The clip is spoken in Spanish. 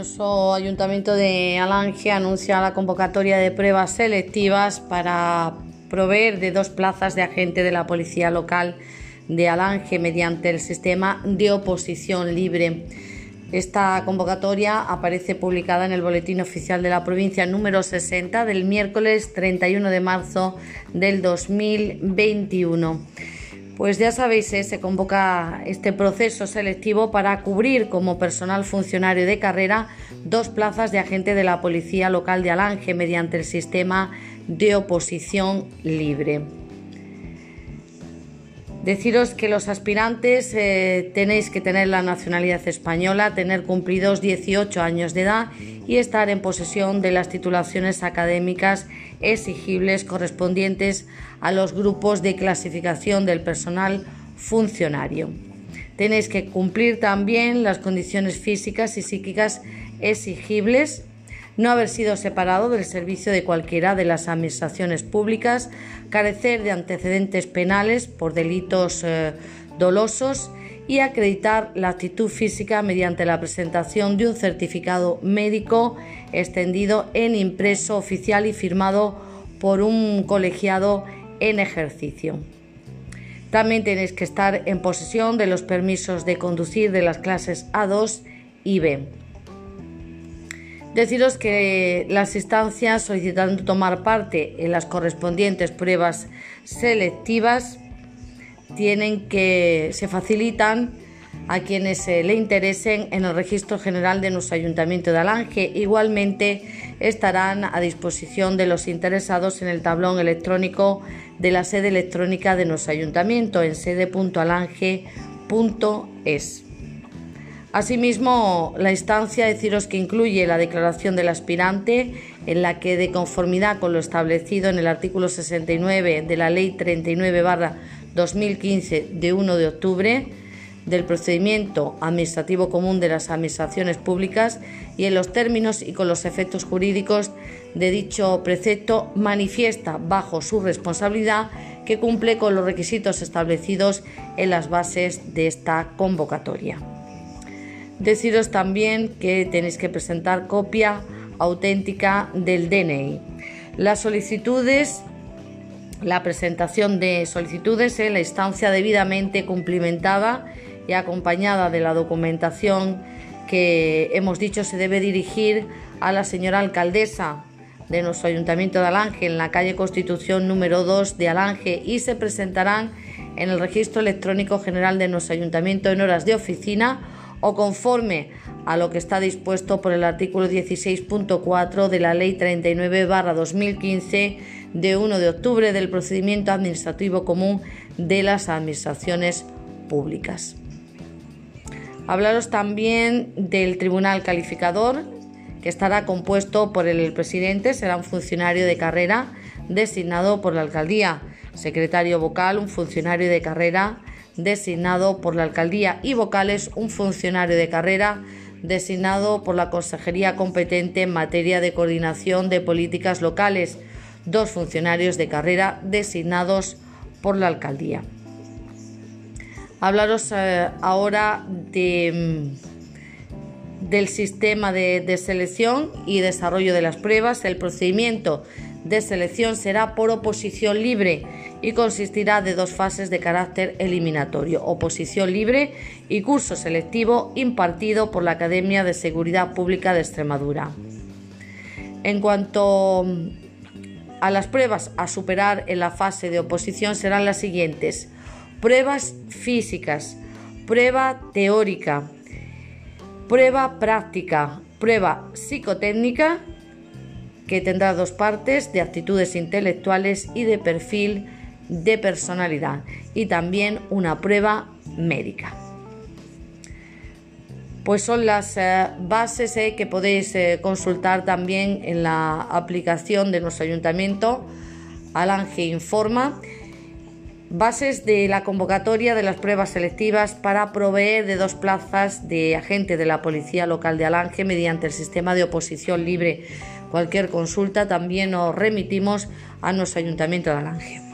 Nuestro Ayuntamiento de Alange anuncia la convocatoria de pruebas selectivas para proveer de dos plazas de agente de la Policía Local de Alange mediante el sistema de oposición libre. Esta convocatoria aparece publicada en el Boletín Oficial de la Provincia número 60 del miércoles 31 de marzo del 2021. Pues ya sabéis, eh, se convoca este proceso selectivo para cubrir como personal funcionario de carrera dos plazas de agente de la Policía Local de Alange mediante el sistema de oposición libre. Deciros que los aspirantes eh, tenéis que tener la nacionalidad española, tener cumplidos 18 años de edad y estar en posesión de las titulaciones académicas exigibles correspondientes a los grupos de clasificación del personal funcionario. Tenéis que cumplir también las condiciones físicas y psíquicas exigibles, no haber sido separado del servicio de cualquiera de las administraciones públicas, carecer de antecedentes penales por delitos eh, dolosos y acreditar la actitud física mediante la presentación de un certificado médico extendido en impreso oficial y firmado por un colegiado en ejercicio. También tenéis que estar en posesión de los permisos de conducir de las clases A2 y B. Deciros que las instancias solicitando tomar parte en las correspondientes pruebas selectivas tienen que se facilitan a quienes eh, le interesen en el registro general de nuestro ayuntamiento de Alange. Igualmente estarán a disposición de los interesados en el tablón electrónico de la sede electrónica de nuestro ayuntamiento en sede.alange.es. Asimismo, la instancia deciros que incluye la declaración del aspirante en la que de conformidad con lo establecido en el artículo 69 de la Ley 39 2015 de 1 de octubre del procedimiento administrativo común de las administraciones públicas y en los términos y con los efectos jurídicos de dicho precepto manifiesta bajo su responsabilidad que cumple con los requisitos establecidos en las bases de esta convocatoria. Deciros también que tenéis que presentar copia auténtica del DNI. Las solicitudes, la presentación de solicitudes en la instancia debidamente cumplimentada y acompañada de la documentación que hemos dicho se debe dirigir a la señora alcaldesa de nuestro ayuntamiento de Alange en la calle Constitución número 2 de Alange y se presentarán en el registro electrónico general de nuestro ayuntamiento en horas de oficina o conforme a lo que está dispuesto por el artículo 16.4 de la Ley 39-2015 de 1 de octubre del procedimiento administrativo común de las administraciones públicas. Hablaros también del Tribunal Calificador, que estará compuesto por el presidente, será un funcionario de carrera designado por la alcaldía, secretario vocal, un funcionario de carrera designado por la alcaldía y vocales un funcionario de carrera designado por la consejería competente en materia de coordinación de políticas locales, dos funcionarios de carrera designados por la alcaldía. Hablaros eh, ahora de, del sistema de selección y desarrollo de las pruebas. El procedimiento de selección será por oposición libre y consistirá de dos fases de carácter eliminatorio, oposición libre y curso selectivo impartido por la Academia de Seguridad Pública de Extremadura. En cuanto a las pruebas a superar en la fase de oposición serán las siguientes. Pruebas físicas, prueba teórica, prueba práctica, prueba psicotécnica que tendrá dos partes de actitudes intelectuales y de perfil de personalidad y también una prueba médica. Pues son las eh, bases eh, que podéis eh, consultar también en la aplicación de nuestro ayuntamiento, Alange Informa. Bases de la convocatoria de las pruebas selectivas para proveer de dos plazas de agente de la Policía Local de Alange mediante el sistema de oposición libre Cualquier consulta también nos remitimos a nuestro Ayuntamiento de Alange.